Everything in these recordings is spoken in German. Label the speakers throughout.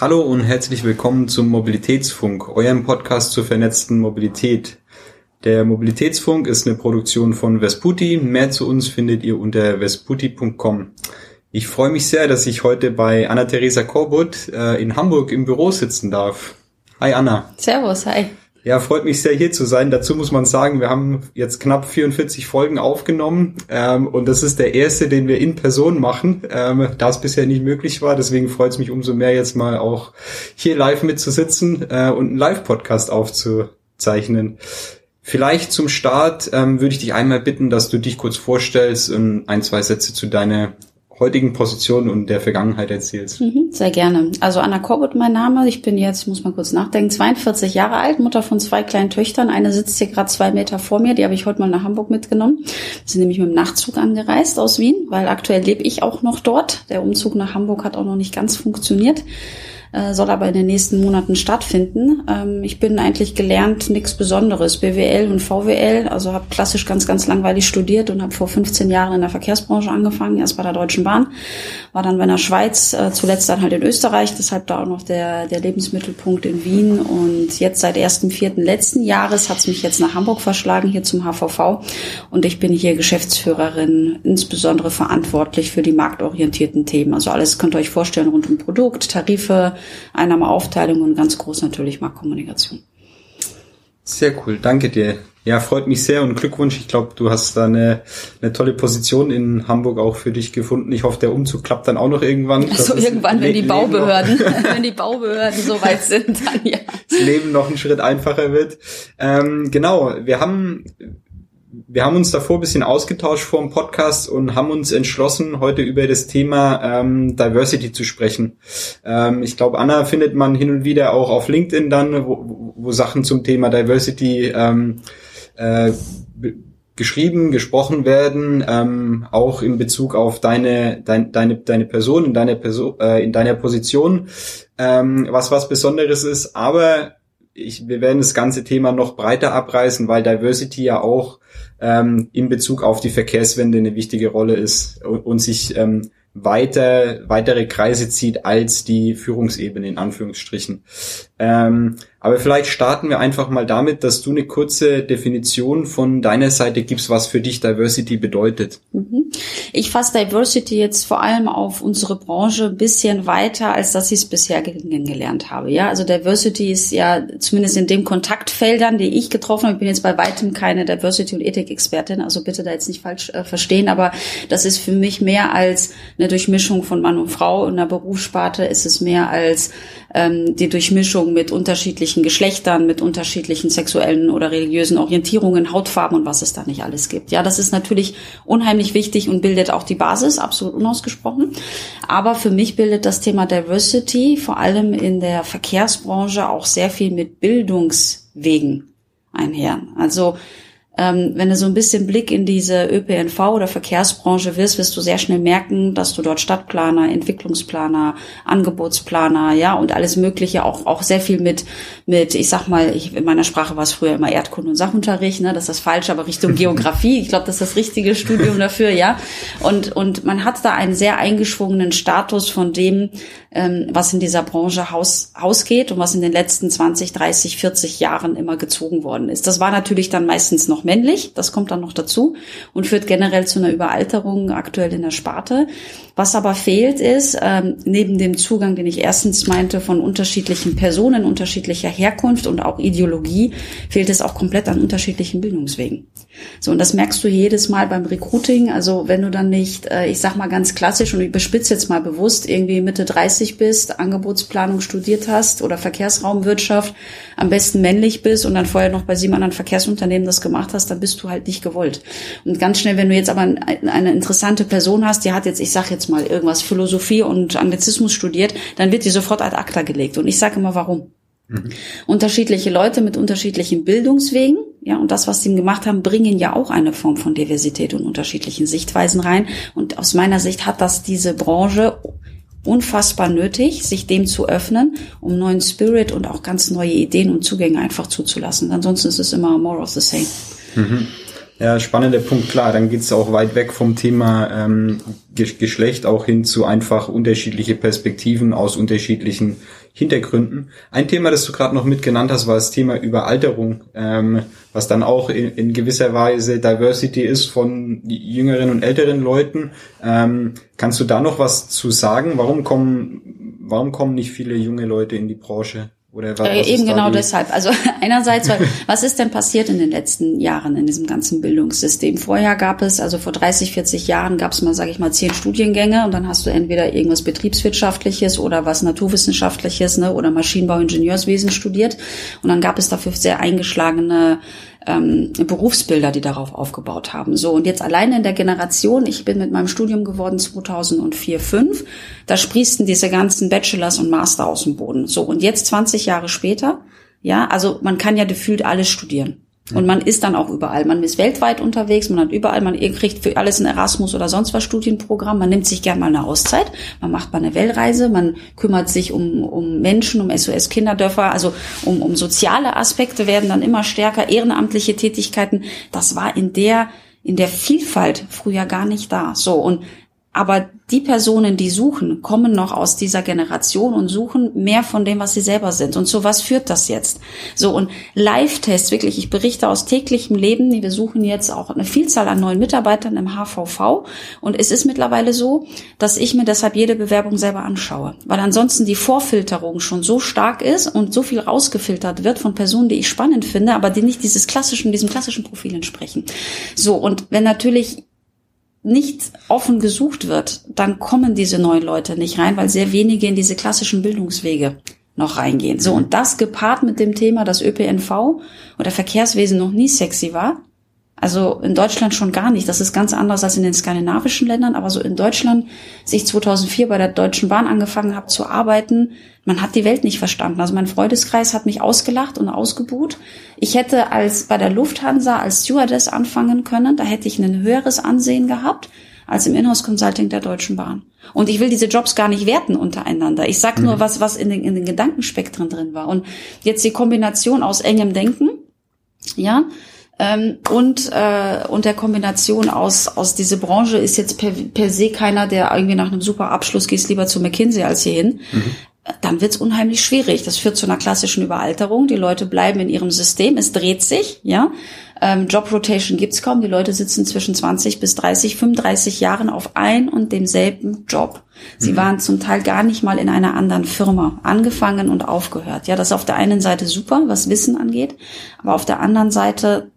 Speaker 1: Hallo und herzlich willkommen zum Mobilitätsfunk, eurem Podcast zur vernetzten Mobilität. Der Mobilitätsfunk ist eine Produktion von Vesputi. Mehr zu uns findet ihr unter vesputi.com. Ich freue mich sehr, dass ich heute bei Anna-Theresa Korbut äh, in Hamburg im Büro sitzen darf. Hi Anna.
Speaker 2: Servus, hi.
Speaker 1: Ja, freut mich sehr hier zu sein. Dazu muss man sagen, wir haben jetzt knapp 44 Folgen aufgenommen ähm, und das ist der erste, den wir in Person machen, ähm, da es bisher nicht möglich war. Deswegen freut es mich umso mehr jetzt mal auch hier live mitzusitzen äh, und einen Live-Podcast aufzuzeichnen. Vielleicht zum Start ähm, würde ich dich einmal bitten, dass du dich kurz vorstellst und ein, zwei Sätze zu deiner heutigen Position und der Vergangenheit erzählst.
Speaker 2: Mhm, sehr gerne. Also Anna Corbett mein Name. Ich bin jetzt, muss mal kurz nachdenken, 42 Jahre alt, Mutter von zwei kleinen Töchtern. Eine sitzt hier gerade zwei Meter vor mir. Die habe ich heute mal nach Hamburg mitgenommen. Wir sind nämlich mit dem Nachtzug angereist aus Wien, weil aktuell lebe ich auch noch dort. Der Umzug nach Hamburg hat auch noch nicht ganz funktioniert äh, soll aber in den nächsten Monaten stattfinden. Ähm, ich bin eigentlich gelernt, nichts Besonderes, BWL und VWL, also habe klassisch ganz, ganz langweilig studiert und habe vor 15 Jahren in der Verkehrsbranche angefangen, erst bei der Deutschen Bahn, war dann bei der Schweiz, äh, zuletzt dann halt in Österreich, deshalb da auch noch der, der Lebensmittelpunkt in Wien und jetzt seit 1.4. letzten Jahres hat es mich jetzt nach Hamburg verschlagen, hier zum HVV und ich bin hier Geschäftsführerin, insbesondere verantwortlich für die marktorientierten Themen. Also alles könnt ihr euch vorstellen rund um Produkt, Tarife, Einnahmeaufteilung und ganz groß natürlich Marktkommunikation.
Speaker 1: Sehr cool, danke dir. Ja, freut mich sehr und Glückwunsch. Ich glaube, du hast da eine, eine tolle Position in Hamburg auch für dich gefunden. Ich hoffe, der Umzug klappt dann auch noch irgendwann.
Speaker 2: Also irgendwann, wenn die Baubehörden, wenn die Baubehörden so weit sind, dann ja.
Speaker 1: Das Leben noch einen Schritt einfacher wird. Ähm, genau, wir haben wir haben uns davor ein bisschen ausgetauscht vor dem Podcast und haben uns entschlossen, heute über das Thema ähm, Diversity zu sprechen. Ähm, ich glaube, Anna findet man hin und wieder auch auf LinkedIn dann, wo, wo Sachen zum Thema Diversity ähm, äh, geschrieben, gesprochen werden, ähm, auch in Bezug auf deine dein, deine deine Person in deiner Person äh, in deiner Position, ähm, was was Besonderes ist. Aber ich, wir werden das ganze Thema noch breiter abreißen, weil Diversity ja auch ähm, in Bezug auf die Verkehrswende eine wichtige Rolle ist und, und sich ähm, weiter, weitere Kreise zieht als die Führungsebene in Anführungsstrichen. Ähm, aber vielleicht starten wir einfach mal damit, dass du eine kurze Definition von deiner Seite gibst, was für dich Diversity bedeutet.
Speaker 2: Mhm. Ich fasse Diversity jetzt vor allem auf unsere Branche ein bisschen weiter, als dass ich es bisher kennengelernt habe. Ja, also Diversity ist ja zumindest in den Kontaktfeldern, die ich getroffen habe. Ich bin jetzt bei weitem keine Diversity und Ethik-Expertin, also bitte da jetzt nicht falsch äh, verstehen, aber das ist für mich mehr als eine Durchmischung von Mann und Frau. In der Berufssparte ist es mehr als ähm, die Durchmischung mit unterschiedlichen Geschlechtern, mit unterschiedlichen sexuellen oder religiösen Orientierungen, Hautfarben und was es da nicht alles gibt. Ja, das ist natürlich unheimlich wichtig und bildet auch die Basis, absolut unausgesprochen. Aber für mich bildet das Thema Diversity vor allem in der Verkehrsbranche auch sehr viel mit Bildungswegen einher. Also ähm, wenn du so ein bisschen Blick in diese ÖPNV oder Verkehrsbranche wirst, wirst du sehr schnell merken, dass du dort Stadtplaner, Entwicklungsplaner, Angebotsplaner, ja, und alles Mögliche auch, auch sehr viel mit, mit, ich sag mal, ich, in meiner Sprache war es früher immer Erdkunde und Sachunterricht, ne, das ist das falsche, aber Richtung Geografie. Ich glaube, das ist das richtige Studium dafür, ja. Und, und man hat da einen sehr eingeschwungenen Status von dem, ähm, was in dieser Branche Haus, ausgeht und was in den letzten 20, 30, 40 Jahren immer gezogen worden ist. Das war natürlich dann meistens noch männlich, das kommt dann noch dazu und führt generell zu einer Überalterung aktuell in der Sparte. Was aber fehlt ist, ähm, neben dem Zugang, den ich erstens meinte, von unterschiedlichen Personen, unterschiedlicher Herkunft und auch Ideologie, fehlt es auch komplett an unterschiedlichen Bildungswegen. So, und das merkst du jedes Mal beim Recruiting. Also wenn du dann nicht, äh, ich sag mal ganz klassisch und ich bespitze jetzt mal bewusst, irgendwie Mitte 30 bist, Angebotsplanung studiert hast oder Verkehrsraumwirtschaft, am besten männlich bist und dann vorher noch bei sieben anderen Verkehrsunternehmen das gemacht hast, dann bist du halt nicht gewollt. Und ganz schnell, wenn du jetzt aber eine interessante Person hast, die hat jetzt, ich sag jetzt mal irgendwas Philosophie und Anglizismus studiert, dann wird die sofort ad acta gelegt. Und ich sage immer, warum? Mhm. Unterschiedliche Leute mit unterschiedlichen Bildungswegen, ja, und das, was sie gemacht haben, bringen ja auch eine Form von Diversität und unterschiedlichen Sichtweisen rein. Und aus meiner Sicht hat das diese Branche unfassbar nötig, sich dem zu öffnen, um neuen Spirit und auch ganz neue Ideen und Zugänge einfach zuzulassen. Ansonsten ist es immer more of the same.
Speaker 1: Mhm. Ja, spannender Punkt, klar. Dann geht's auch weit weg vom Thema ähm, Geschlecht auch hin zu einfach unterschiedliche Perspektiven aus unterschiedlichen Hintergründen. Ein Thema, das du gerade noch mitgenannt hast, war das Thema Überalterung, ähm, was dann auch in, in, gewisser Weise Diversity ist von jüngeren und älteren Leuten. Ähm, kannst du da noch was zu sagen? Warum kommen, warum kommen nicht viele junge Leute in die Branche?
Speaker 2: Oder was, äh, eben genau deshalb. Also einerseits, weil, was ist denn passiert in den letzten Jahren in diesem ganzen Bildungssystem? Vorher gab es, also vor 30, 40 Jahren gab es mal, sage ich mal, zehn Studiengänge und dann hast du entweder irgendwas Betriebswirtschaftliches oder was Naturwissenschaftliches ne, oder Maschinenbau, Ingenieurswesen studiert und dann gab es dafür sehr eingeschlagene ähm, Berufsbilder, die darauf aufgebaut haben. So, und jetzt alleine in der Generation, ich bin mit meinem Studium geworden 2004, 5, da sprießen diese ganzen Bachelors und Master aus dem Boden. So, und jetzt 20 Jahre später, ja, also man kann ja gefühlt alles studieren. Und man ist dann auch überall. Man ist weltweit unterwegs, man hat überall, man kriegt für alles ein Erasmus oder sonst was Studienprogramm. Man nimmt sich gern mal eine Auszeit, man macht mal eine Weltreise, man kümmert sich um, um Menschen, um SOS-Kinderdörfer, also um, um soziale Aspekte werden dann immer stärker, ehrenamtliche Tätigkeiten. Das war in der in der Vielfalt früher gar nicht da. So und aber die Personen, die suchen, kommen noch aus dieser Generation und suchen mehr von dem, was sie selber sind. Und so was führt das jetzt? So und Live-Tests, wirklich, ich berichte aus täglichem Leben. Wir suchen jetzt auch eine Vielzahl an neuen Mitarbeitern im HVV. Und es ist mittlerweile so, dass ich mir deshalb jede Bewerbung selber anschaue. Weil ansonsten die Vorfilterung schon so stark ist und so viel rausgefiltert wird von Personen, die ich spannend finde, aber die nicht dieses klassischen, diesem klassischen Profil entsprechen. So, und wenn natürlich nicht offen gesucht wird, dann kommen diese neuen Leute nicht rein, weil sehr wenige in diese klassischen Bildungswege noch reingehen. So, und das gepaart mit dem Thema, dass ÖPNV oder Verkehrswesen noch nie sexy war, also in Deutschland schon gar nicht. Das ist ganz anders als in den skandinavischen Ländern. Aber so in Deutschland, als ich 2004 bei der Deutschen Bahn angefangen habe zu arbeiten, man hat die Welt nicht verstanden. Also mein Freundeskreis hat mich ausgelacht und ausgebuht. Ich hätte als bei der Lufthansa als Stewardess anfangen können. Da hätte ich ein höheres Ansehen gehabt als im Inhouse Consulting der Deutschen Bahn. Und ich will diese Jobs gar nicht werten untereinander. Ich sag nur, mhm. was, was in den, in den Gedankenspektren drin war. Und jetzt die Kombination aus engem Denken, ja, ähm, und, äh, und der Kombination aus, aus diese Branche ist jetzt per, per se keiner, der irgendwie nach einem super Abschluss gehst lieber zu McKinsey als hierhin. Mhm. Dann wird's unheimlich schwierig. Das führt zu einer klassischen Überalterung. Die Leute bleiben in ihrem System. Es dreht sich, ja. Ähm, Job Rotation gibt's kaum. Die Leute sitzen zwischen 20 bis 30, 35 Jahren auf ein und demselben Job. Sie mhm. waren zum Teil gar nicht mal in einer anderen Firma angefangen und aufgehört. Ja, das ist auf der einen Seite super, was Wissen angeht, aber auf der anderen Seite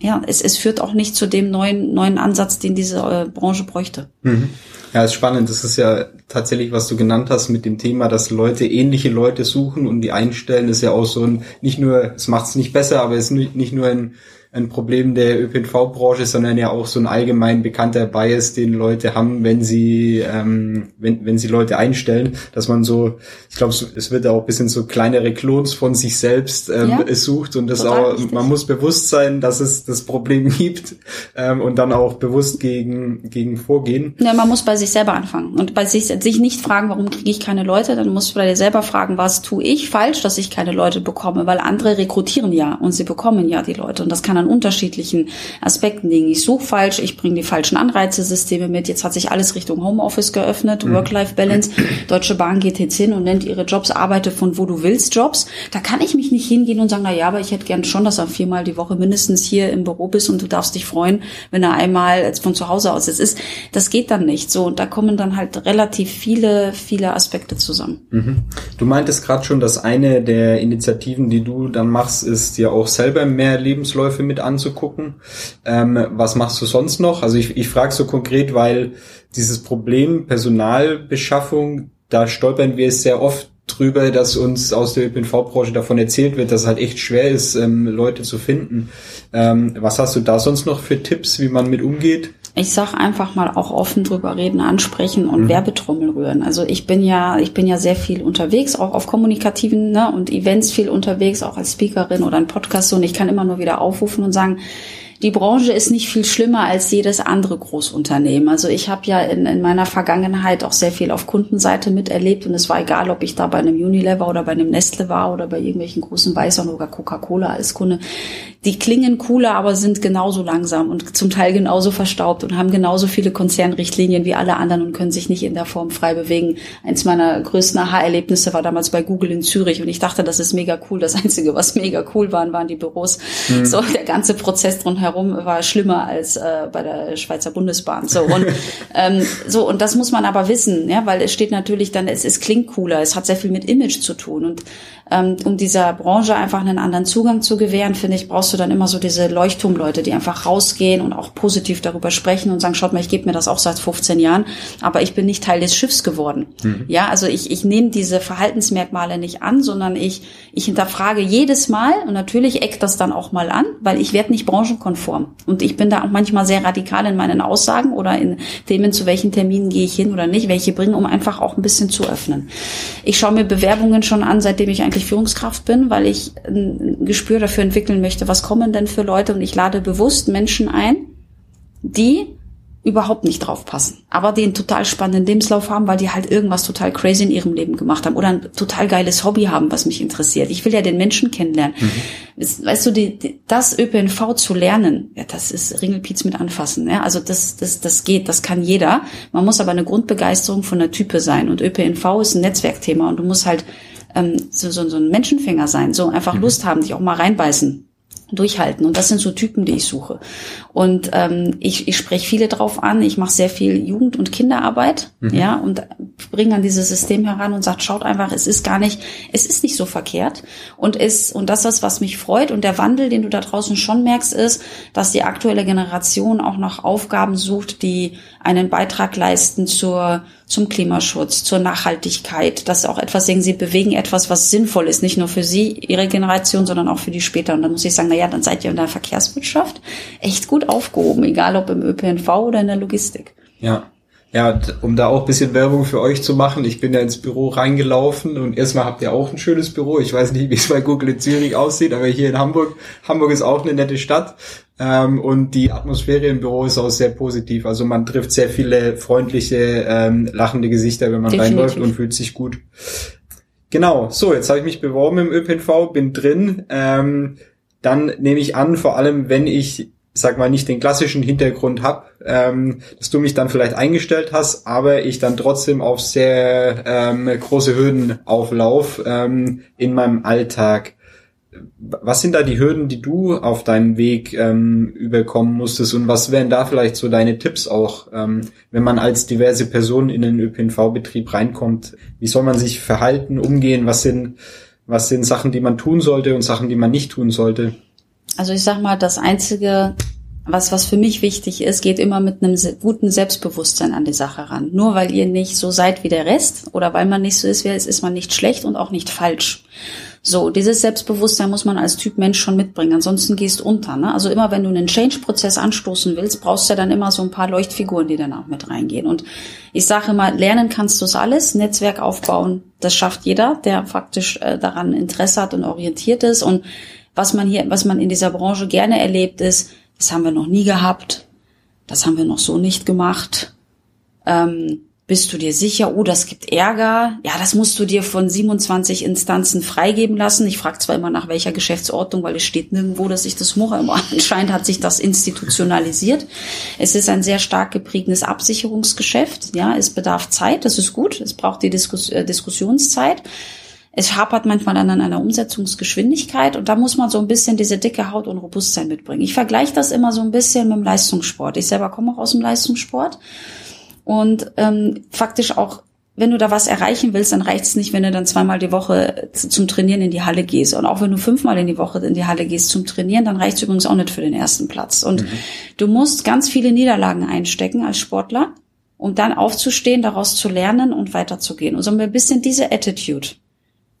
Speaker 2: ja, es, es führt auch nicht zu dem neuen, neuen Ansatz, den diese äh, Branche bräuchte.
Speaker 1: Mhm. Ja, ist spannend. Das ist ja tatsächlich, was du genannt hast mit dem Thema, dass Leute ähnliche Leute suchen und die einstellen, ist ja auch so ein, nicht nur, es macht es nicht besser, aber es ist nicht nur ein ein Problem der ÖPNV-Branche, sondern ja auch so ein allgemein bekannter Bias, den Leute haben, wenn sie, ähm, wenn, wenn sie Leute einstellen, dass man so, ich glaube, es wird auch ein bisschen so kleinere Klons von sich selbst ähm, ja, sucht und das auch, richtig. man muss bewusst sein, dass es das Problem gibt ähm, und dann auch bewusst gegen, gegen vorgehen.
Speaker 2: Ja, man muss bei sich selber anfangen und bei sich, sich nicht fragen, warum kriege ich keine Leute, dann muss bei dir selber fragen, was tue ich falsch, dass ich keine Leute bekomme, weil andere rekrutieren ja und sie bekommen ja die Leute und das kann an unterschiedlichen Aspekten liegen. Ich suche falsch, ich bringe die falschen Anreizesysteme mit. Jetzt hat sich alles Richtung Homeoffice geöffnet, mhm. Work-Life-Balance. Deutsche Bahn geht jetzt hin und nennt ihre Jobs Arbeite von wo du willst Jobs. Da kann ich mich nicht hingehen und sagen, na ja, aber ich hätte gern schon, dass du viermal die Woche mindestens hier im Büro bist und du darfst dich freuen, wenn er einmal von zu Hause aus jetzt ist. Das geht dann nicht so. Und da kommen dann halt relativ viele, viele Aspekte zusammen.
Speaker 1: Mhm. Du meintest gerade schon, dass eine der Initiativen, die du dann machst, ist ja auch selber mehr Lebensläufe mit anzugucken. Ähm, was machst du sonst noch? Also ich, ich frage so konkret, weil dieses Problem Personalbeschaffung, da stolpern wir sehr oft drüber, dass uns aus der ÖPNV-Branche davon erzählt wird, dass es halt echt schwer ist, ähm, Leute zu finden. Ähm, was hast du da sonst noch für Tipps, wie man mit umgeht?
Speaker 2: Ich sag einfach mal auch offen drüber reden, ansprechen und mhm. Werbetrommel rühren. Also ich bin ja, ich bin ja sehr viel unterwegs, auch auf kommunikativen ne, und Events viel unterwegs, auch als Speakerin oder ein Podcast und ich kann immer nur wieder aufrufen und sagen, die Branche ist nicht viel schlimmer als jedes andere Großunternehmen. Also ich habe ja in, in meiner Vergangenheit auch sehr viel auf Kundenseite miterlebt und es war egal, ob ich da bei einem Unilever oder bei einem Nestle war oder bei irgendwelchen großen Weißern oder Coca-Cola als Kunde. Die klingen cooler, aber sind genauso langsam und zum Teil genauso verstaubt und haben genauso viele Konzernrichtlinien wie alle anderen und können sich nicht in der Form frei bewegen. Eins meiner größten Aha-Erlebnisse war damals bei Google in Zürich und ich dachte, das ist mega cool. Das Einzige, was mega cool waren, waren die Büros. Mhm. So, der ganze Prozess drumherum war schlimmer als äh, bei der Schweizer Bundesbahn. So und ähm, so und das muss man aber wissen, ja, weil es steht natürlich dann, es, es klingt cooler, es hat sehr viel mit Image zu tun und um dieser Branche einfach einen anderen Zugang zu gewähren, finde ich, brauchst du dann immer so diese Leuchtturmleute, die einfach rausgehen und auch positiv darüber sprechen und sagen, schaut mal, ich gebe mir das auch seit 15 Jahren, aber ich bin nicht Teil des Schiffs geworden. Mhm. Ja, also ich, ich nehme diese Verhaltensmerkmale nicht an, sondern ich, ich hinterfrage jedes Mal und natürlich eckt das dann auch mal an, weil ich werde nicht branchenkonform. Und ich bin da auch manchmal sehr radikal in meinen Aussagen oder in Themen, zu welchen Terminen gehe ich hin oder nicht, welche bringen, um einfach auch ein bisschen zu öffnen. Ich schaue mir Bewerbungen schon an, seitdem ich eigentlich Führungskraft bin, weil ich ein Gespür dafür entwickeln möchte, was kommen denn für Leute und ich lade bewusst Menschen ein, die überhaupt nicht drauf passen, aber die einen total spannenden Lebenslauf haben, weil die halt irgendwas total crazy in ihrem Leben gemacht haben oder ein total geiles Hobby haben, was mich interessiert. Ich will ja den Menschen kennenlernen. Mhm. Weißt du, die, die, das ÖPNV zu lernen, ja, das ist Ringelpiez mit anfassen. Ja? Also das, das, das geht, das kann jeder. Man muss aber eine Grundbegeisterung von der Type sein und ÖPNV ist ein Netzwerkthema und du musst halt ähm, so, so, so ein Menschenfänger sein, so einfach mhm. Lust haben, dich auch mal reinbeißen durchhalten. Und das sind so Typen, die ich suche. Und ähm, ich, ich spreche viele drauf an. Ich mache sehr viel Jugend- und Kinderarbeit, mhm. ja, und bringe an dieses System heran und sagt, schaut einfach, es ist gar nicht, es ist nicht so verkehrt. Und ist, und das ist, was mich freut. Und der Wandel, den du da draußen schon merkst, ist, dass die aktuelle Generation auch nach Aufgaben sucht, die einen Beitrag leisten zur zum Klimaschutz, zur Nachhaltigkeit, dass auch etwas sehen, sie bewegen etwas, was sinnvoll ist, nicht nur für sie, ihre Generation, sondern auch für die später. Und dann muss ich sagen, na ja, dann seid ihr in der Verkehrswirtschaft echt gut aufgehoben, egal ob im ÖPNV oder in der Logistik.
Speaker 1: Ja. Ja, um da auch bisschen Werbung für euch zu machen, ich bin ja ins Büro reingelaufen und erstmal habt ihr auch ein schönes Büro. Ich weiß nicht, wie es bei Google in Zürich aussieht, aber hier in Hamburg, Hamburg ist auch eine nette Stadt. Ähm, und die Atmosphäre im Büro ist auch sehr positiv. Also man trifft sehr viele freundliche, ähm, lachende Gesichter, wenn man Definitiv. reinläuft und fühlt sich gut. Genau, so, jetzt habe ich mich beworben im ÖPNV, bin drin. Ähm, dann nehme ich an, vor allem wenn ich, sag mal, nicht den klassischen Hintergrund habe, ähm, dass du mich dann vielleicht eingestellt hast, aber ich dann trotzdem auf sehr ähm, große Hürden auflauf ähm, in meinem Alltag was sind da die Hürden, die du auf deinem Weg ähm, überkommen musstest und was wären da vielleicht so deine Tipps auch, ähm, wenn man als diverse Person in den ÖPNV-Betrieb reinkommt? Wie soll man sich verhalten, umgehen? Was sind, was sind Sachen, die man tun sollte und Sachen, die man nicht tun sollte?
Speaker 2: Also ich sag mal, das einzige, was, was für mich wichtig ist, geht immer mit einem guten Selbstbewusstsein an die Sache ran. Nur weil ihr nicht so seid wie der Rest oder weil man nicht so ist, wie es ist man nicht schlecht und auch nicht falsch. So, dieses Selbstbewusstsein muss man als Typ Mensch schon mitbringen, ansonsten gehst unter. Ne? Also immer, wenn du einen Change-Prozess anstoßen willst, brauchst du ja dann immer so ein paar Leuchtfiguren, die dann auch mit reingehen. Und ich sage immer, lernen kannst du es alles, Netzwerk aufbauen, das schafft jeder, der faktisch äh, daran Interesse hat und orientiert ist. Und was man hier, was man in dieser Branche gerne erlebt, ist, das haben wir noch nie gehabt, das haben wir noch so nicht gemacht. Ähm, bist du dir sicher, oh, das gibt Ärger? Ja, das musst du dir von 27 Instanzen freigeben lassen. Ich frage zwar immer nach welcher Geschäftsordnung, weil es steht nirgendwo, dass ich das mache, aber anscheinend hat sich das institutionalisiert. Es ist ein sehr stark geprägtes Absicherungsgeschäft. Ja, es bedarf Zeit, das ist gut. Es braucht die Diskus äh, Diskussionszeit. Es hapert manchmal dann an einer Umsetzungsgeschwindigkeit und da muss man so ein bisschen diese dicke Haut und Robustheit mitbringen. Ich vergleiche das immer so ein bisschen mit dem Leistungssport. Ich selber komme auch aus dem Leistungssport und ähm, faktisch auch, wenn du da was erreichen willst, dann reicht es nicht, wenn du dann zweimal die Woche zum Trainieren in die Halle gehst. Und auch wenn du fünfmal in die Woche in die Halle gehst zum Trainieren, dann reicht es übrigens auch nicht für den ersten Platz. Und mhm. du musst ganz viele Niederlagen einstecken als Sportler, um dann aufzustehen, daraus zu lernen und weiterzugehen. Und so ein bisschen diese Attitude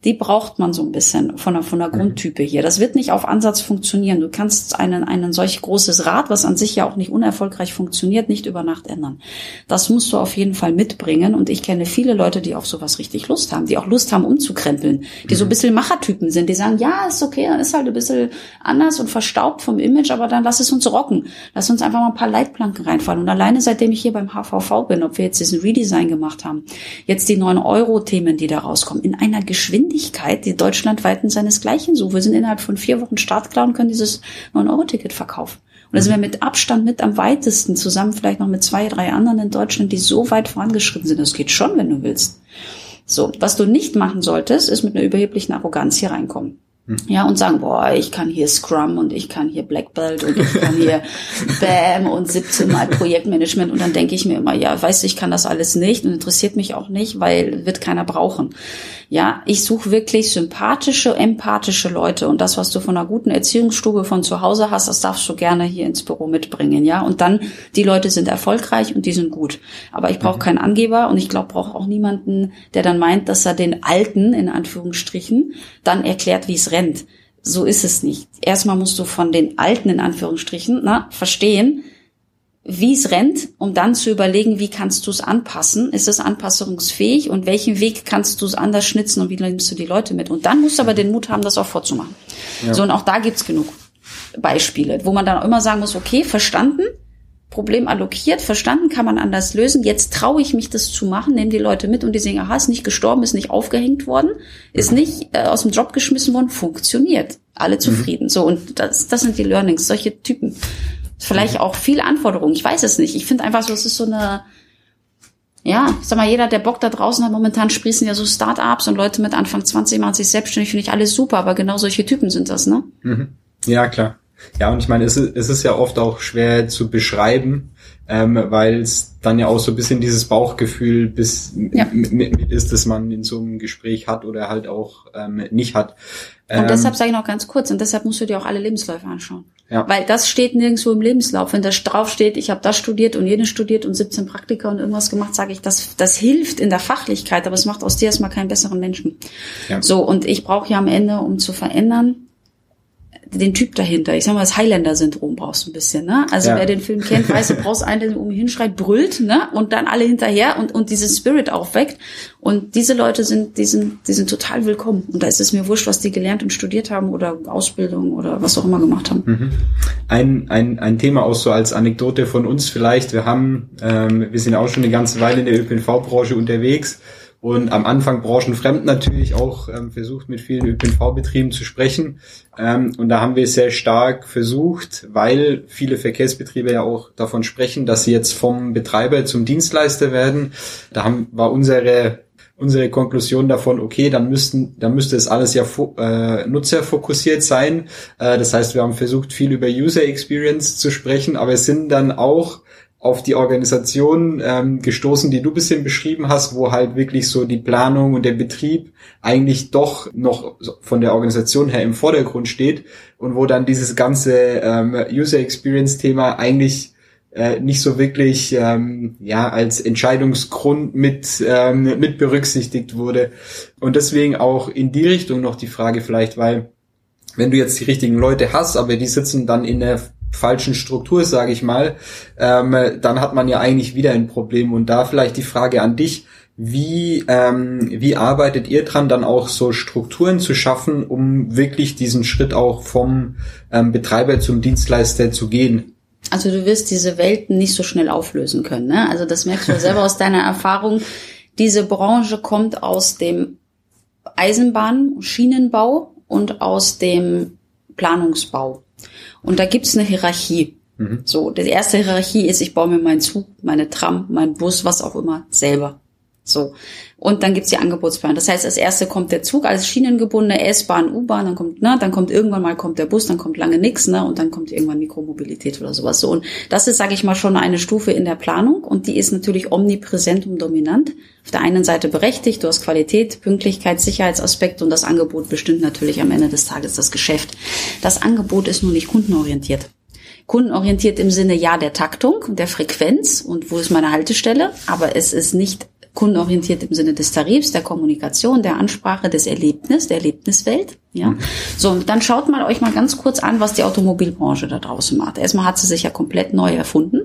Speaker 2: die braucht man so ein bisschen von der, von der mhm. Grundtype hier. Das wird nicht auf Ansatz funktionieren. Du kannst einen, einen solch großes Rad, was an sich ja auch nicht unerfolgreich funktioniert, nicht über Nacht ändern. Das musst du auf jeden Fall mitbringen. Und ich kenne viele Leute, die auf sowas richtig Lust haben, die auch Lust haben, umzukrempeln, die so ein mhm. bisschen Machertypen sind, die sagen, ja, ist okay, dann ist halt ein bisschen anders und verstaubt vom Image, aber dann lass es uns rocken. Lass uns einfach mal ein paar Leitplanken reinfallen. Und alleine seitdem ich hier beim HVV bin, ob wir jetzt diesen Redesign gemacht haben, jetzt die 9-Euro-Themen, die da rauskommen, in einer Geschwindigkeit Geschwindigkeit, die deutschlandweiten seinesgleichen sucht. Wir sind innerhalb von vier Wochen startklar und können dieses 9-Euro-Ticket verkaufen. Und da sind wir mit Abstand mit am weitesten, zusammen vielleicht noch mit zwei, drei anderen in Deutschland, die so weit vorangeschritten sind. Das geht schon, wenn du willst. So, was du nicht machen solltest, ist mit einer überheblichen Arroganz hier reinkommen. Hm. Ja, und sagen, boah, ich kann hier Scrum und ich kann hier Black Belt und ich kann hier BAM und 17 Mal Projektmanagement. Und dann denke ich mir immer, ja, weißt du, ich kann das alles nicht und interessiert mich auch nicht, weil wird keiner brauchen. Ja, ich suche wirklich sympathische, empathische Leute und das, was du von einer guten Erziehungsstube von zu Hause hast, das darfst du gerne hier ins Büro mitbringen, ja. Und dann, die Leute sind erfolgreich und die sind gut. Aber ich brauche mhm. keinen Angeber und ich glaube, brauche auch niemanden, der dann meint, dass er den Alten, in Anführungsstrichen, dann erklärt, wie es rennt. So ist es nicht. Erstmal musst du von den Alten, in Anführungsstrichen, na, verstehen, wie es rennt, um dann zu überlegen, wie kannst du es anpassen? Ist es anpassungsfähig und welchen Weg kannst du es anders schnitzen und wie nimmst du die Leute mit? Und dann musst du aber den Mut haben, das auch vorzumachen. Ja. So, und auch da gibt's genug Beispiele, wo man dann auch immer sagen muss, okay, verstanden, Problem allokiert, verstanden, kann man anders lösen. Jetzt traue ich mich, das zu machen, nehme die Leute mit und die sehen, aha, ist nicht gestorben, ist nicht aufgehängt worden, ist nicht äh, aus dem Job geschmissen worden, funktioniert. Alle mhm. zufrieden. Mhm. So, und das, das sind die Learnings, solche Typen Vielleicht auch viel Anforderungen. Ich weiß es nicht. Ich finde einfach so, es ist so eine, ja, ich sag mal, jeder, der Bock da draußen hat, momentan sprießen ja so Start-ups und Leute mit Anfang 20 machen sich selbstständig, finde ich alles super, aber genau solche Typen sind das, ne?
Speaker 1: Mhm. Ja, klar. Ja, und ich meine, es ist, es ist ja oft auch schwer zu beschreiben, ähm, weil es dann ja auch so ein bisschen dieses Bauchgefühl bis ja. mit, mit ist, dass man in so einem Gespräch hat oder halt auch ähm, nicht hat.
Speaker 2: Und ähm, deshalb sage ich noch ganz kurz, und deshalb musst du dir auch alle Lebensläufe anschauen. Ja. Weil das steht nirgendwo im Lebenslauf. Wenn da drauf steht, ich habe das studiert und jenes studiert und 17 Praktika und irgendwas gemacht, sage ich, das, das hilft in der Fachlichkeit, aber es macht aus dir erstmal keinen besseren Menschen. Ja. So, und ich brauche ja am Ende, um zu verändern, den Typ dahinter. Ich sag mal, das Highlander-Syndrom brauchst du ein bisschen, ne? Also ja. wer den Film kennt, weiß, du brauchst einen, der um ihn hinschreit, brüllt, ne? Und dann alle hinterher und, und diesen Spirit aufweckt. Und diese Leute sind, die sind, die sind total willkommen. Und da ist es mir wurscht, was die gelernt und studiert haben oder Ausbildung oder was auch immer gemacht haben. Mhm.
Speaker 1: Ein, ein, ein Thema auch so als Anekdote von uns vielleicht. Wir haben, ähm, wir sind auch schon eine ganze Weile in der ÖPNV-Branche unterwegs und am Anfang branchenfremd natürlich auch ähm, versucht, mit vielen ÖPNV-Betrieben zu sprechen. Ähm, und da haben wir sehr stark versucht, weil viele Verkehrsbetriebe ja auch davon sprechen, dass sie jetzt vom Betreiber zum Dienstleister werden. Da haben, war unsere unsere Konklusion davon, okay, dann müssten, dann müsste es alles ja äh, nutzerfokussiert sein. Äh, das heißt, wir haben versucht, viel über User Experience zu sprechen, aber es sind dann auch auf die Organisation ähm, gestoßen, die du bisschen beschrieben hast, wo halt wirklich so die Planung und der Betrieb eigentlich doch noch von der Organisation her im Vordergrund steht und wo dann dieses ganze ähm, User Experience Thema eigentlich äh, nicht so wirklich ähm, ja als Entscheidungsgrund mit ähm, mit berücksichtigt wurde. Und deswegen auch in die Richtung noch die Frage vielleicht, weil wenn du jetzt die richtigen Leute hast, aber die sitzen dann in der falschen Struktur, sage ich mal, ähm, dann hat man ja eigentlich wieder ein Problem. Und da vielleicht die Frage an dich, wie, ähm, wie arbeitet ihr dran, dann auch so Strukturen zu schaffen, um wirklich diesen Schritt auch vom ähm, Betreiber zum Dienstleister zu gehen?
Speaker 2: Also du wirst diese Welten nicht so schnell auflösen können. Ne? Also das merkst du selber aus deiner Erfahrung. Diese Branche kommt aus dem Eisenbahn, Schienenbau und aus dem Planungsbau. Und da gibt's eine Hierarchie. Mhm. So, die erste Hierarchie ist, ich baue mir meinen Zug, meine Tram, meinen Bus, was auch immer, selber. So. Und dann gibt's die Angebotsplan. Das heißt, als erste kommt der Zug als schienengebundene S-Bahn, U-Bahn, dann kommt, ne, dann kommt irgendwann mal kommt der Bus, dann kommt lange nix, ne, und dann kommt irgendwann Mikromobilität oder sowas. So. Und das ist, sage ich mal, schon eine Stufe in der Planung und die ist natürlich omnipräsent und dominant. Auf der einen Seite berechtigt, du hast Qualität, Pünktlichkeit, Sicherheitsaspekt und das Angebot bestimmt natürlich am Ende des Tages das Geschäft. Das Angebot ist nur nicht kundenorientiert kundenorientiert im Sinne ja der Taktung, der Frequenz und wo ist meine Haltestelle, aber es ist nicht kundenorientiert im Sinne des Tarifs, der Kommunikation, der Ansprache, des Erlebnis, der Erlebniswelt. Ja, mhm. so und dann schaut mal euch mal ganz kurz an, was die Automobilbranche da draußen macht. Erstmal hat sie sich ja komplett neu erfunden.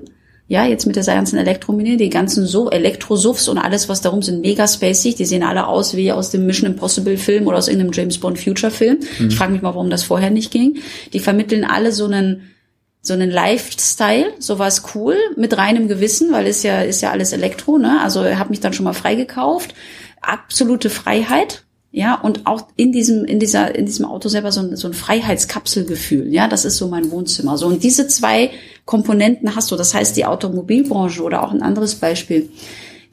Speaker 2: Ja, jetzt mit der ganzen Elektromine, die ganzen so Elektrosuffs und alles, was darum sind, mega spacig. Die sehen alle aus wie aus dem Mission Impossible Film oder aus irgendeinem James Bond Future Film. Mhm. Ich frage mich mal, warum das vorher nicht ging. Die vermitteln alle so einen so einen Lifestyle, sowas cool, mit reinem Gewissen, weil es ja, ist ja alles Elektro, ne? Also habe mich dann schon mal freigekauft. Absolute Freiheit, ja, und auch in diesem, in dieser, in diesem Auto selber so ein, so ein Freiheitskapselgefühl, ja, das ist so mein Wohnzimmer. So, und diese zwei Komponenten hast du. Das heißt, die Automobilbranche oder auch ein anderes Beispiel.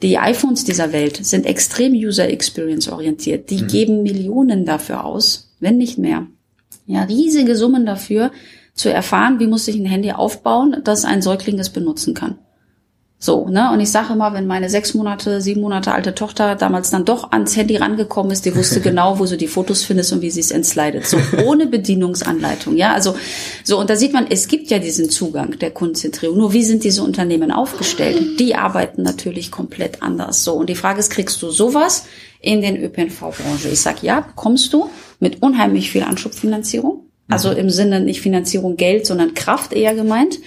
Speaker 2: Die iPhones dieser Welt sind extrem User Experience orientiert. Die mhm. geben Millionen dafür aus, wenn nicht mehr. Ja, riesige Summen dafür, zu erfahren, wie muss ich ein Handy aufbauen, dass ein Säugling es benutzen kann. So, ne? Und ich sage immer, wenn meine sechs Monate, sieben Monate alte Tochter damals dann doch ans Handy rangekommen ist, die wusste genau, wo sie die Fotos findet und wie sie es entslidet. So, ohne Bedienungsanleitung, ja. Also, so, und da sieht man, es gibt ja diesen Zugang der Kundenzentrierung. Nur wie sind diese Unternehmen aufgestellt? Die arbeiten natürlich komplett anders. So, und die Frage ist, kriegst du sowas in den ÖPNV-Branche? Ich sag ja, bekommst du mit unheimlich viel Anschubfinanzierung. Also mhm. im Sinne nicht Finanzierung Geld, sondern Kraft eher gemeint.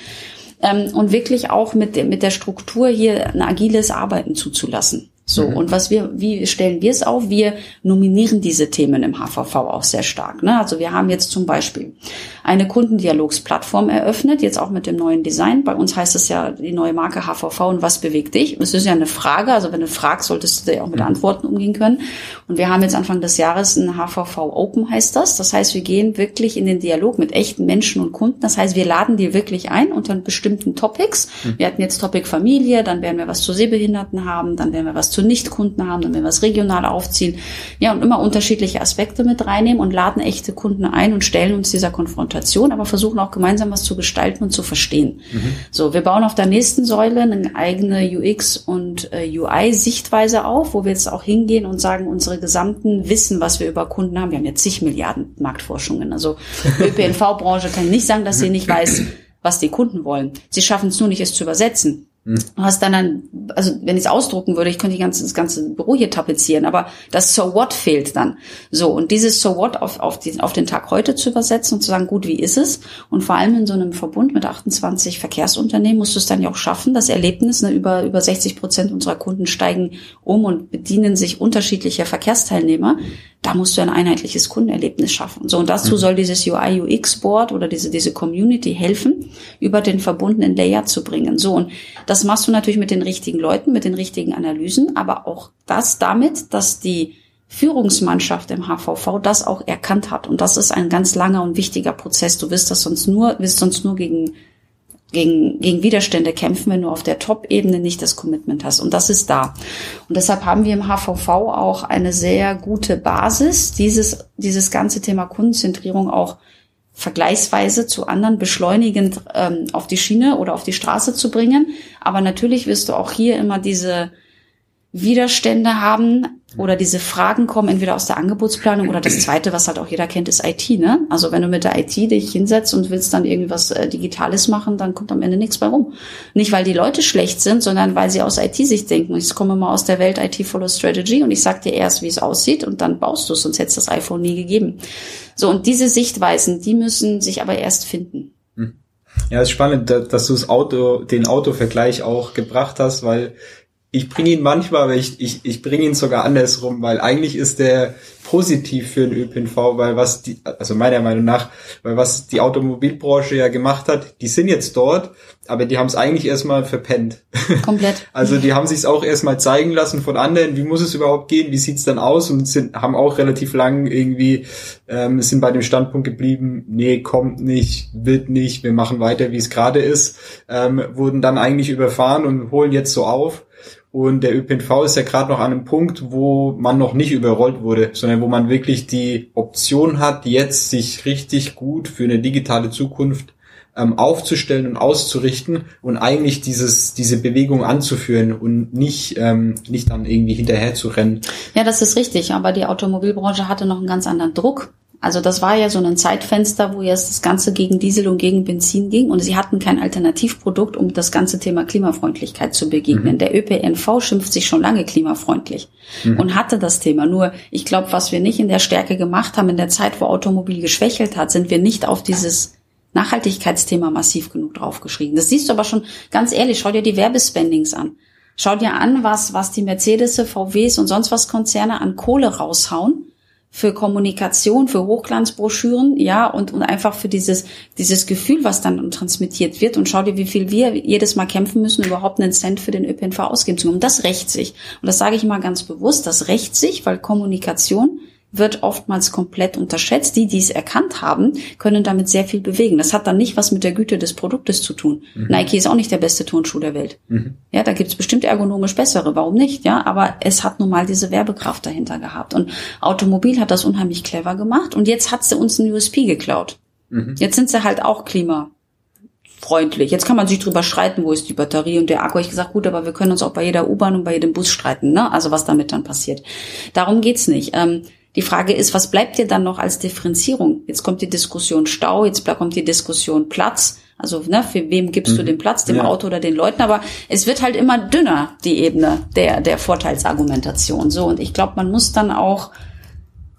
Speaker 2: Ähm, und wirklich auch mit, mit der Struktur hier ein agiles Arbeiten zuzulassen. So, mhm. und was wir, wie stellen wir es auf? Wir nominieren diese Themen im HVV auch sehr stark. Ne? Also wir haben jetzt zum Beispiel eine Kundendialogsplattform eröffnet, jetzt auch mit dem neuen Design. Bei uns heißt es ja die neue Marke HVV und was bewegt dich? Es ist ja eine Frage, also wenn du fragst, solltest du ja auch mit mhm. Antworten umgehen können. Und wir haben jetzt Anfang des Jahres ein HVV Open heißt das. Das heißt, wir gehen wirklich in den Dialog mit echten Menschen und Kunden. Das heißt, wir laden die wirklich ein unter bestimmten Topics. Mhm. Wir hatten jetzt Topic Familie, dann werden wir was zu Sehbehinderten haben, dann werden wir was zu Nichtkunden haben, dann wir es regional aufziehen. Ja, und immer unterschiedliche Aspekte mit reinnehmen und laden echte Kunden ein und stellen uns dieser Konfrontation, aber versuchen auch gemeinsam was zu gestalten und zu verstehen. Mhm. So, wir bauen auf der nächsten Säule eine eigene UX und äh, UI-Sichtweise auf, wo wir jetzt auch hingehen und sagen, unsere gesamten Wissen, was wir über Kunden haben, wir haben ja zig Milliarden Marktforschungen. Also ÖPNV-Branche kann nicht sagen, dass sie nicht weiß, was die Kunden wollen. Sie schaffen es nur nicht, es zu übersetzen. Du hast dann ein, also wenn ich es ausdrucken würde, ich könnte ganze, das ganze Büro hier tapezieren, aber das So What fehlt dann. So, und dieses So What auf, auf, die, auf den Tag heute zu übersetzen und zu sagen, gut, wie ist es? Und vor allem in so einem Verbund mit 28 Verkehrsunternehmen musst du es dann ja auch schaffen, das Erlebnis, ne, über, über 60 Prozent unserer Kunden steigen um und bedienen sich unterschiedlicher Verkehrsteilnehmer da musst du ein einheitliches Kundenerlebnis schaffen. So, und dazu mhm. soll dieses UI UX Board oder diese, diese Community helfen, über den verbundenen Layer zu bringen. So, und das machst du natürlich mit den richtigen Leuten, mit den richtigen Analysen, aber auch das damit, dass die Führungsmannschaft im HVV das auch erkannt hat. Und das ist ein ganz langer und wichtiger Prozess. Du wirst das sonst nur, wirst sonst nur gegen gegen, gegen Widerstände kämpfen, wenn du auf der Top-Ebene nicht das Commitment hast. Und das ist da. Und deshalb haben wir im HVV auch eine sehr gute Basis, dieses, dieses ganze Thema Kundenzentrierung auch vergleichsweise zu anderen beschleunigend ähm, auf die Schiene oder auf die Straße zu bringen. Aber natürlich wirst du auch hier immer diese Widerstände haben oder diese Fragen kommen entweder aus der Angebotsplanung oder das zweite, was halt auch jeder kennt, ist IT. Ne? Also wenn du mit der IT dich hinsetzt und willst dann irgendwas äh, Digitales machen, dann kommt am Ende nichts bei rum. Nicht, weil die Leute schlecht sind, sondern weil sie aus IT-Sicht denken. Ich komme mal aus der Welt IT Follow Strategy und ich sag dir erst, wie es aussieht und dann baust du es, sonst hätte es das iPhone nie gegeben. So, und diese Sichtweisen, die müssen sich aber erst finden. Hm.
Speaker 1: Ja, es ist spannend, dass du das Auto, den Autovergleich auch gebracht hast, weil ich bringe ihn manchmal, aber ich, ich, ich bringe ihn sogar andersrum, weil eigentlich ist der positiv für den ÖPNV, weil was die, also meiner Meinung nach, weil was die Automobilbranche ja gemacht hat, die sind jetzt dort, aber die haben es eigentlich erstmal verpennt.
Speaker 2: Komplett.
Speaker 1: also die haben sich auch erstmal zeigen lassen von anderen, wie muss es überhaupt gehen, wie sieht's dann aus und sind, haben auch relativ lang irgendwie, ähm, sind bei dem Standpunkt geblieben, nee, kommt nicht, wird nicht, wir machen weiter, wie es gerade ist, ähm, wurden dann eigentlich überfahren und holen jetzt so auf. Und der ÖPNV ist ja gerade noch an einem Punkt, wo man noch nicht überrollt wurde, sondern wo man wirklich die Option hat, jetzt sich richtig gut für eine digitale Zukunft ähm, aufzustellen und auszurichten und eigentlich dieses, diese Bewegung anzuführen und nicht, ähm, nicht dann irgendwie hinterher zu rennen.
Speaker 2: Ja, das ist richtig. Aber die Automobilbranche hatte noch einen ganz anderen Druck Also das war ja so ein Zeitfenster, wo jetzt das Ganze gegen Diesel und gegen Benzin ging und sie hatten kein Alternativprodukt, um das ganze Thema Klimafreundlichkeit zu begegnen. Mhm. Der ÖPNV schimpft sich schon lange klimafreundlich mhm. und hatte das Thema. Nur ich glaube, was wir nicht in der Stärke gemacht haben, in der Zeit, wo Automobil geschwächelt hat, sind wir nicht auf dieses Nachhaltigkeitsthema massiv genug draufgeschrieben. Das siehst du aber schon ganz ehrlich, schau dir die Werbespendings an. Schau dir an, was, was die Mercedes, VWs und sonst was Konzerne an Kohle raushauen für Kommunikation, für Hochglanzbroschüren, ja, und, und einfach für dieses, dieses Gefühl, was dann transmittiert wird. Und schau dir, wie viel wir jedes Mal kämpfen müssen, überhaupt einen Cent für den ÖPNV ausgeben zu können. Und das rächt sich. Und das sage ich mal ganz bewusst, das rächt sich, weil Kommunikation wird oftmals komplett unterschätzt. Die, die es erkannt haben, können damit sehr viel bewegen. Das hat dann nicht was mit der Güte des Produktes zu tun. Mhm. Nike ist auch nicht der beste Turnschuh der Welt. Mhm. Ja, da gibt's bestimmt ergonomisch bessere. Warum nicht? Ja, aber es hat nun mal diese Werbekraft dahinter gehabt. Und Automobil hat das unheimlich clever gemacht. Und jetzt hat sie uns ein USP geklaut. Mhm. Jetzt sind sie halt auch Klima freundlich. Jetzt kann man sich drüber streiten, wo ist die Batterie und der Akku. Ich gesagt, gut, aber wir können uns auch bei jeder U-Bahn und bei jedem Bus streiten, ne? Also was damit dann passiert. Darum geht's nicht. Ähm, die Frage ist, was bleibt dir dann noch als Differenzierung? Jetzt kommt die Diskussion Stau, jetzt kommt die Diskussion Platz. Also ne, für wem gibst mhm. du den Platz, dem ja. Auto oder den Leuten? Aber es wird halt immer dünner, die Ebene der, der Vorteilsargumentation. So, und ich glaube, man muss dann auch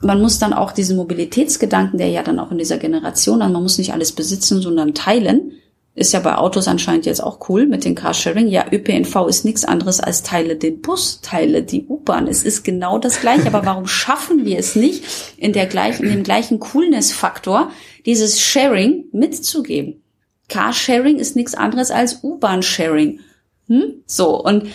Speaker 2: man muss dann auch diesen Mobilitätsgedanken, der ja dann auch in dieser Generation, an, man muss nicht alles besitzen, sondern teilen, ist ja bei Autos anscheinend jetzt auch cool mit den Carsharing. Ja, ÖPNV ist nichts anderes als Teile den Bus, Teile die U-Bahn. Es ist genau das Gleiche. Aber warum schaffen wir es nicht, in der gleichen, in dem gleichen Coolness-Faktor dieses Sharing mitzugeben? Carsharing ist nichts anderes als U-Bahn-Sharing. Hm? So. Und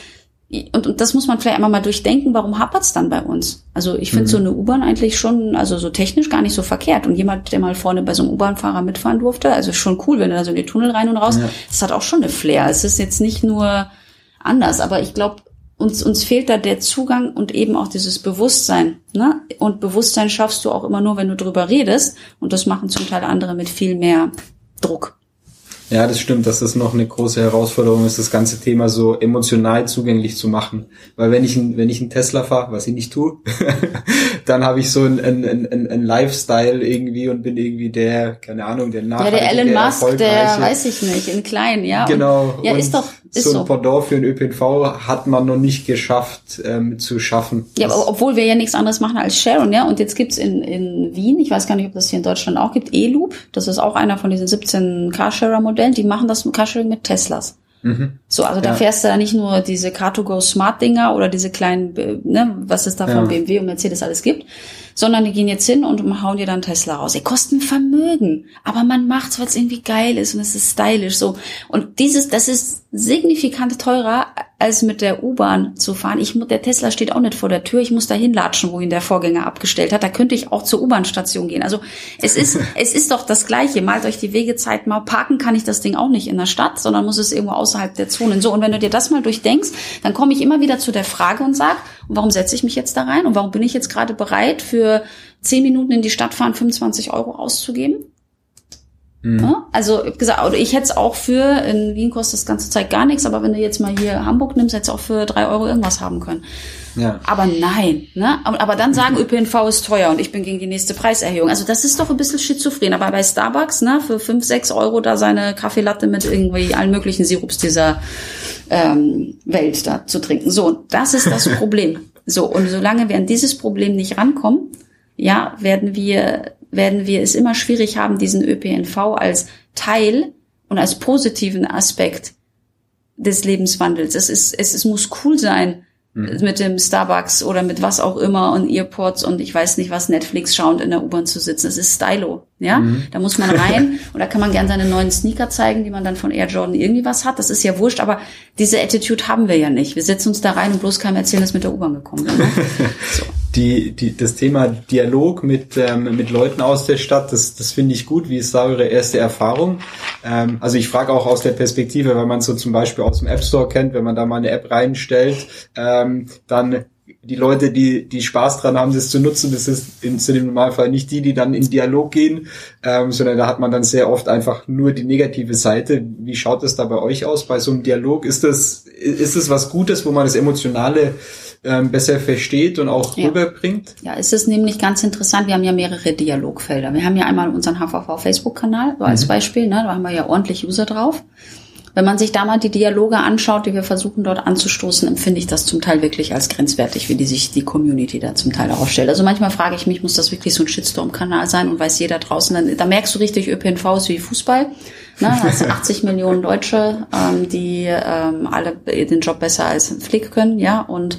Speaker 2: und, und das muss man vielleicht einmal mal durchdenken, warum hapert's dann bei uns? Also ich finde mhm. so eine U-Bahn eigentlich schon, also so technisch gar nicht so verkehrt. Und jemand, der mal vorne bei so einem U-Bahn-Fahrer mitfahren durfte, also schon cool, wenn er da so in die Tunnel rein und raus, ja. das hat auch schon eine Flair. Es ist jetzt nicht nur anders, aber ich glaube, uns, uns fehlt da der Zugang und eben auch dieses Bewusstsein. Ne? Und Bewusstsein schaffst du auch immer nur, wenn du drüber redest. Und das machen zum Teil andere mit viel mehr Druck.
Speaker 1: Ja, das stimmt, dass das noch eine große Herausforderung ist, das ganze Thema so emotional zugänglich zu machen. Weil wenn ich ein, wenn ich einen Tesla fahre, was ich nicht tue, dann habe ich so ein, ein, ein, ein Lifestyle irgendwie und bin irgendwie der, keine Ahnung, der
Speaker 2: nachhaltige, Ja, der Elon Musk, der weiß ich nicht, in klein, ja.
Speaker 1: Genau.
Speaker 2: Und, ja, ist doch, ist
Speaker 1: so ein so. Pendant für den ÖPNV hat man noch nicht geschafft ähm, zu schaffen.
Speaker 2: Ja, das obwohl wir ja nichts anderes machen als Sharon, ja. Und jetzt gibt's in, in Wien, ich weiß gar nicht, ob das hier in Deutschland auch gibt, E-Loop. Das ist auch einer von diesen 17 Carsharer-Modellen Modellen, die machen das Carsharing mit Teslas. Mhm. So, also da ja. fährst du da nicht nur diese Car2Go Smart Dinger oder diese kleinen, äh, ne, was es da von ja. BMW und Mercedes alles gibt, sondern die gehen jetzt hin und hauen dir dann Tesla raus. Die kosten Vermögen, aber man macht's, weil es irgendwie geil ist und es ist stylisch so. Und dieses, das ist signifikant teurer als mit der U-Bahn zu fahren. Ich, der Tesla steht auch nicht vor der Tür. Ich muss da hinlatschen, wo ihn der Vorgänger abgestellt hat. Da könnte ich auch zur U-Bahn-Station gehen. Also es ist, es ist doch das Gleiche. Malt euch die Wegezeit mal. Parken kann ich das Ding auch nicht in der Stadt, sondern muss es irgendwo außerhalb der Zonen. So, und wenn du dir das mal durchdenkst, dann komme ich immer wieder zu der Frage und sag, warum setze ich mich jetzt da rein? Und warum bin ich jetzt gerade bereit, für zehn Minuten in die Stadt fahren 25 Euro auszugeben? Mhm. Ja, also ich gesagt, ich hätte es auch für, in Wien kostet das ganze Zeit gar nichts, aber wenn du jetzt mal hier Hamburg nimmst, hättest du auch für drei Euro irgendwas haben können. Ja. Aber nein, ne? Aber dann sagen, ÖPNV ist teuer und ich bin gegen die nächste Preiserhöhung. Also das ist doch ein bisschen schizophren. Aber bei Starbucks, ne, für fünf, sechs Euro da seine Kaffeelatte mit irgendwie allen möglichen Sirups dieser ähm, Welt da zu trinken. So, das ist das Problem. So, und solange wir an dieses Problem nicht rankommen, ja, werden wir werden wir es immer schwierig haben, diesen ÖPNV als Teil und als positiven Aspekt des Lebenswandels. Es ist, es, es muss cool sein, mhm. mit dem Starbucks oder mit was auch immer und Earpods und ich weiß nicht was, Netflix schauend in der U-Bahn zu sitzen. Das ist Stylo, ja. Mhm. Da muss man rein und da kann man gern seine neuen Sneaker zeigen, die man dann von Air Jordan irgendwie was hat. Das ist ja wurscht, aber diese Attitude haben wir ja nicht. Wir setzen uns da rein und bloß keinem erzählen, dass mit der U-Bahn gekommen sind. Ne?
Speaker 1: So. Die, die, das Thema Dialog mit, ähm, mit Leuten aus der Stadt, das, das finde ich gut. Wie ist da eure erste Erfahrung? Ähm, also ich frage auch aus der Perspektive, wenn man so zum Beispiel aus dem App Store kennt, wenn man da mal eine App reinstellt, ähm, dann die Leute, die, die Spaß dran haben, das zu nutzen, das ist in, sind im Normalfall nicht die, die dann in Dialog gehen, ähm, sondern da hat man dann sehr oft einfach nur die negative Seite. Wie schaut es da bei euch aus bei so einem Dialog? Ist das, ist das was Gutes, wo man das Emotionale ähm, besser versteht und auch ja. rüberbringt?
Speaker 2: Ja, es ist nämlich ganz interessant. Wir haben ja mehrere Dialogfelder. Wir haben ja einmal unseren HVV Facebook-Kanal so als mhm. Beispiel. Ne? Da haben wir ja ordentlich User drauf. Wenn man sich da mal die Dialoge anschaut, die wir versuchen dort anzustoßen, empfinde ich das zum Teil wirklich als grenzwertig, wie die sich die Community da zum Teil aufstellt. Also manchmal frage ich mich, muss das wirklich so ein Shitstorm-Kanal sein und weiß jeder draußen, dann, da merkst du richtig, ÖPNV ist wie Fußball. Ne? Das sind 80 Millionen Deutsche, ähm, die ähm, alle den Job besser als Flick können, ja, und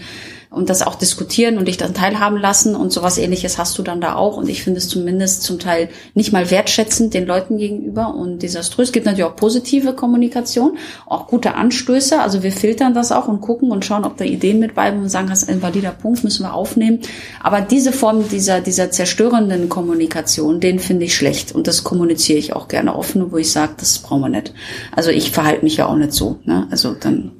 Speaker 2: und das auch diskutieren und dich dann teilhaben lassen und sowas ähnliches hast du dann da auch. Und ich finde es zumindest zum Teil nicht mal wertschätzend den Leuten gegenüber und desaströs. Es gibt natürlich auch positive Kommunikation, auch gute Anstöße. Also wir filtern das auch und gucken und schauen, ob da Ideen mit bleiben und sagen, das ist ein valider Punkt, müssen wir aufnehmen. Aber diese Form dieser, dieser zerstörenden Kommunikation, den finde ich schlecht. Und das kommuniziere ich auch gerne offen, wo ich sage, das brauchen wir nicht. Also ich verhalte mich ja auch nicht so. Ne? Also dann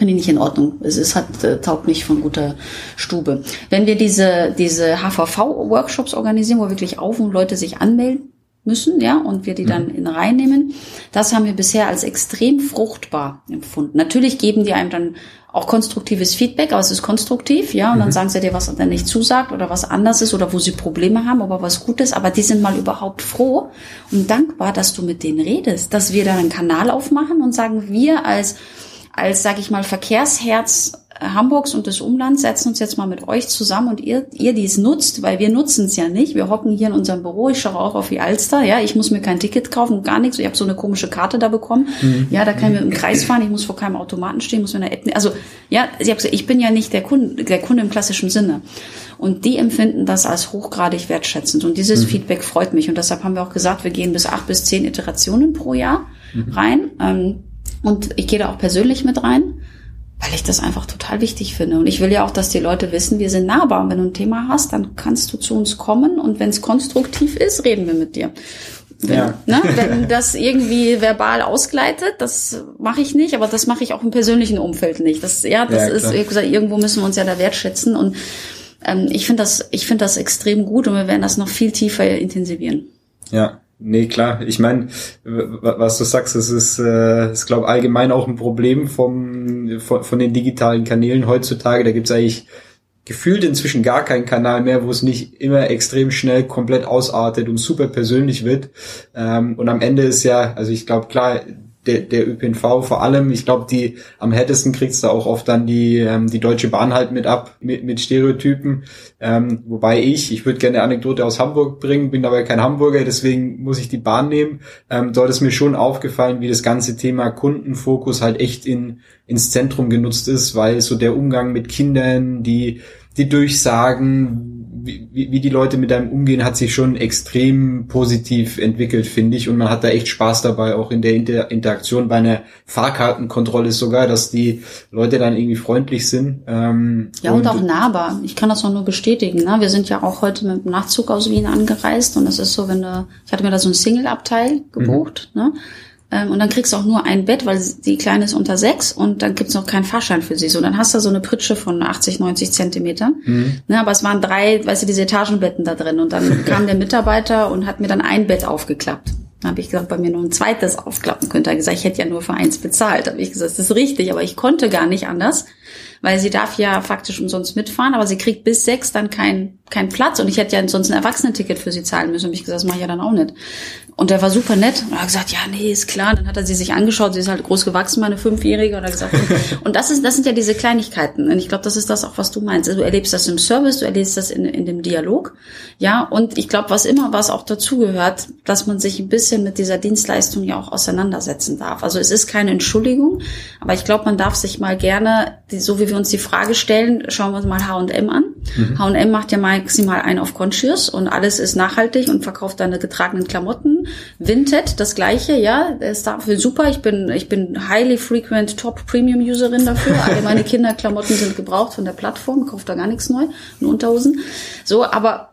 Speaker 2: finde ich nicht in Ordnung. Es ist, hat, äh, taugt nicht von guter Stube. Wenn wir diese, diese HVV-Workshops organisieren, wo wirklich auf und Leute sich anmelden müssen, ja, und wir die dann mhm. in reinnehmen, das haben wir bisher als extrem fruchtbar empfunden. Natürlich geben die einem dann auch konstruktives Feedback, aber es ist konstruktiv, ja, und dann mhm. sagen sie dir, was dann nicht zusagt oder was anders ist oder wo sie Probleme haben, aber was gut ist, aber die sind mal überhaupt froh und dankbar, dass du mit denen redest, dass wir da einen Kanal aufmachen und sagen, wir als als, sage ich mal, Verkehrsherz Hamburgs und des Umlands setzen uns jetzt mal mit euch zusammen und ihr, ihr dies nutzt, weil wir nutzen es ja nicht. Wir hocken hier in unserem Büro, ich schaue auch auf die Alster, ja, ich muss mir kein Ticket kaufen, gar nichts. Ich habe so eine komische Karte da bekommen. Mhm. Ja, da kann ich im Kreis fahren, ich muss vor keinem Automaten stehen, muss mir eine App nehmen. Also ja, sie gesagt, ich bin ja nicht der Kunde, der Kunde im klassischen Sinne. Und die empfinden das als hochgradig wertschätzend. Und dieses mhm. Feedback freut mich. Und deshalb haben wir auch gesagt, wir gehen bis acht bis zehn Iterationen pro Jahr mhm. rein. Ähm, und ich gehe da auch persönlich mit rein, weil ich das einfach total wichtig finde. Und ich will ja auch, dass die Leute wissen, wir sind nahbar. Und wenn du ein Thema hast, dann kannst du zu uns kommen. Und wenn es konstruktiv ist, reden wir mit dir. Wenn, ja. ne, wenn das irgendwie verbal ausgleitet, das mache ich nicht, aber das mache ich auch im persönlichen Umfeld nicht. Das, ja, das ja, ist, wie gesagt, irgendwo müssen wir uns ja da wertschätzen. Und ähm, ich finde das, ich finde das extrem gut und wir werden das noch viel tiefer intensivieren.
Speaker 1: Ja, Nee, klar. Ich meine, was du sagst, es ist, äh, ist glaube allgemein auch ein Problem vom, von, von den digitalen Kanälen heutzutage. Da gibt's eigentlich gefühlt inzwischen gar keinen Kanal mehr, wo es nicht immer extrem schnell komplett ausartet und super persönlich wird. Ähm, und am Ende ist ja, also ich glaube, klar, der, der ÖPNV vor allem. Ich glaube, die am härtesten kriegst du auch oft dann die, ähm, die Deutsche Bahn halt mit ab, mit, mit Stereotypen. Ähm, wobei ich, ich würde gerne eine Anekdote aus Hamburg bringen, bin aber kein Hamburger, deswegen muss ich die Bahn nehmen. Ähm, dort ist mir schon aufgefallen, wie das ganze Thema Kundenfokus halt echt in, ins Zentrum genutzt ist, weil so der Umgang mit Kindern, die, die Durchsagen, wie, wie die Leute mit einem umgehen, hat sich schon extrem positiv entwickelt, finde ich. Und man hat da echt Spaß dabei, auch in der Inter Interaktion bei einer Fahrkartenkontrolle sogar, dass die Leute dann irgendwie freundlich sind.
Speaker 2: Ähm, ja, und, und, auch nahbar. Ich kann das auch nur bestätigen. Ne? Wir sind ja auch heute mit dem Nachtzug aus Wien angereist und es ist so, wenn du, ich hatte mir da so ein Single-Abteil gebucht, mhm. ne? Ähm, und dann kriegst du auch nur ein Bett, weil die Kleine ist unter sechs und dann gibt's noch keinen Fahrschein für sie. So, dann hast du so eine Pritsche von 80, 90 Zentimetern. Mhm. Ne, aber es waren drei, weißt du, diese Etagenbetten da drin. Und dann kam der Mitarbeiter und hat mir dann ein Bett aufgeklappt. Dann habe ich gesagt, bei mir noch ein zweites aufklappen könnte. Er gesagt, ich hätte ja nur für eins bezahlt. Da habe ich gesagt, das ist richtig, aber ich konnte gar nicht anders weil sie darf ja faktisch umsonst mitfahren, aber sie kriegt bis sechs dann keinen kein Platz und ich hätte ja sonst ein Erwachsenenticket für sie zahlen müssen. Und ich gesagt, das mache ich ja dann auch nicht. Und der war super nett und hat gesagt, ja, nee, ist klar. Dann hat er sie sich angeschaut, sie ist halt groß gewachsen, meine Fünfjährige, und hat gesagt, und das ist, das sind ja diese Kleinigkeiten. Und ich glaube, das ist das auch, was du meinst. Also du erlebst das im Service, du erlebst das in, in dem Dialog. Ja, und ich glaube, was immer was auch dazugehört, dass man sich ein bisschen mit dieser Dienstleistung ja auch auseinandersetzen darf. Also es ist keine Entschuldigung, aber ich glaube, man darf sich mal gerne, so wie wir uns die Frage stellen, schauen wir uns mal H&M an. H&M mhm. macht ja maximal ein auf Conscious und alles ist nachhaltig und verkauft deine getragenen Klamotten. Vinted, das gleiche, ja, ist dafür super. Ich bin, ich bin highly frequent Top Premium Userin dafür. Alle meine Kinderklamotten sind gebraucht von der Plattform, kauft da gar nichts neu, nur Unterhosen. So, aber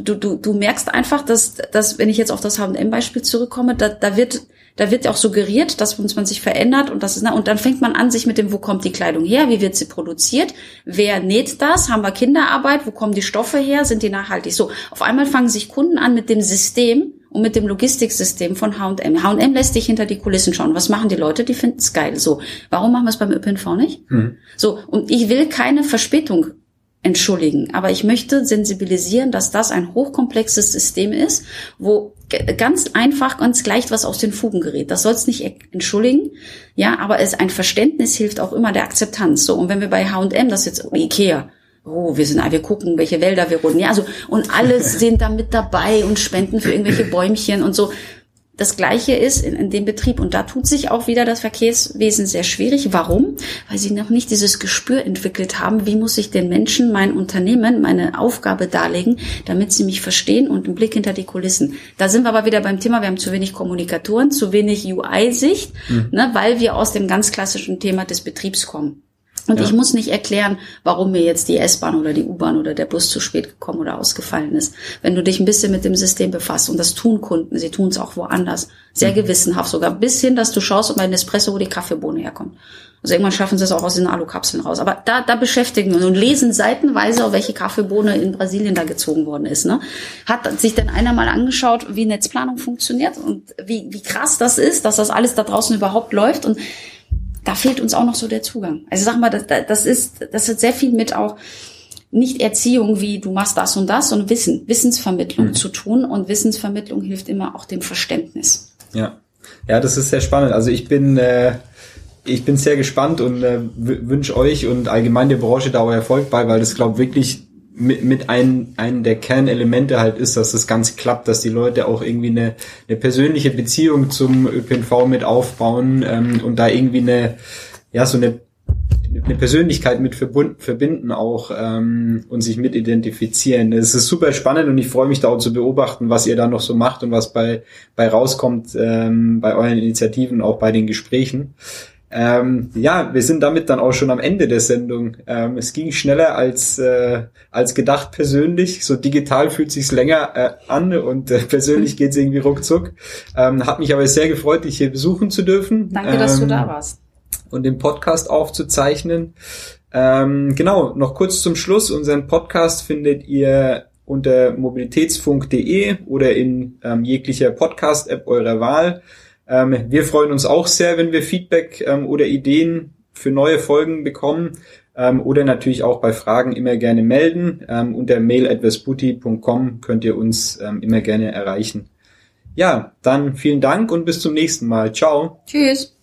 Speaker 2: du, du, du merkst einfach, dass, dass, wenn ich jetzt auf das H&M-Beispiel zurückkomme, da, da wird, da wird auch suggeriert, dass man sich verändert und das ist, und dann fängt man an, sich mit dem, wo kommt die Kleidung her, wie wird sie produziert, wer näht das, haben wir Kinderarbeit, wo kommen die Stoffe her, sind die nachhaltig? So, auf einmal fangen sich Kunden an mit dem System und mit dem Logistiksystem von H&M. H&M lässt dich hinter die Kulissen schauen. Was machen die Leute? Die finden es geil. So, warum machen wir es beim ÖPNV nicht? Hm. So, und ich will keine Verspätung entschuldigen. Aber ich möchte sensibilisieren, dass das ein hochkomplexes System ist, wo ganz einfach, ganz leicht was aus den Fugen gerät. Das soll es nicht entschuldigen, ja, aber es ein Verständnis hilft auch immer der Akzeptanz. So und wenn wir bei H&M, das jetzt Ikea, oh, wir sind, wir gucken, welche Wälder wir roden, ja, also und alles sind da mit dabei und spenden für irgendwelche Bäumchen und so. Das Gleiche ist in, in, dem Betrieb und da tut sich auch wieder das Verkehrswesen sehr schwierig. Warum? Weil sie noch nicht dieses Gespür entwickelt haben, wie muss ich den Menschen mein Unternehmen, meine Aufgabe darlegen, damit sie mich verstehen und einen Blick hinter die Kulissen. Da sind wir aber wieder beim Thema, wir haben zu wenig Kommunikatoren, zu wenig UI-Sicht, mhm. ne, weil wir aus dem ganz klassischen Thema des Betriebs kommen. Und ja. ich muss nicht erklären, warum mir jetzt die S-Bahn oder die U-Bahn oder der Bus zu spät gekommen oder ausgefallen ist. Wenn du dich ein bisschen mit dem System befasst, und das tun Kunden, sie tun es auch woanders, sehr mhm. gewissenhaft sogar, bis hin, dass du schaust, ob bei Nespresso, wo die Kaffeebohne herkommt. Also irgendwann schaffen sie es auch aus den Alukapseln raus. Aber da, da beschäftigen wir uns und lesen seitenweise, auf welche Kaffeebohne in Brasilien da gezogen worden ist. Ne? Hat sich denn einer mal angeschaut, wie Netzplanung funktioniert und wie, wie krass das ist, dass das alles da draußen überhaupt läuft und da fehlt uns auch noch so der Zugang. Also sag mal, das, das ist, das hat sehr viel mit auch nicht Erziehung wie du machst das und das, sondern Wissen, Wissensvermittlung mhm. zu tun und Wissensvermittlung hilft immer auch dem Verständnis.
Speaker 1: Ja, ja, das ist sehr spannend. Also ich bin äh, ich bin sehr gespannt und äh, wünsche euch und allgemein der Branche da auch Erfolg bei, weil das glaube wirklich mit, mit ein, einen der Kernelemente halt ist, dass das Ganze klappt, dass die Leute auch irgendwie eine, eine persönliche Beziehung zum ÖPNV mit aufbauen ähm, und da irgendwie eine, ja, so eine, eine Persönlichkeit mit verbund, verbinden auch ähm, und sich mit identifizieren. Es ist super spannend und ich freue mich da auch zu beobachten, was ihr da noch so macht und was bei, bei rauskommt ähm, bei euren Initiativen, auch bei den Gesprächen. Ähm, ja, wir sind damit dann auch schon am Ende der Sendung. Ähm, es ging schneller als äh, als gedacht persönlich. So digital fühlt sich's länger äh, an und äh, persönlich geht's irgendwie ruckzuck. Ähm, hat mich aber sehr gefreut, dich hier besuchen zu dürfen.
Speaker 2: Danke, dass du da ähm, warst.
Speaker 1: Und den Podcast aufzuzeichnen. Ähm, genau, noch kurz zum Schluss. Unseren Podcast findet ihr unter mobilitätsfunk.de oder in ähm, jeglicher Podcast-App eurer Wahl. Ähm, wir freuen uns auch sehr, wenn wir Feedback ähm, oder Ideen für neue Folgen bekommen ähm, oder natürlich auch bei Fragen immer gerne melden. Ähm, unter mail.vesputi.com könnt ihr uns ähm, immer gerne erreichen. Ja, dann vielen Dank und bis zum nächsten Mal. Ciao.
Speaker 2: Tschüss.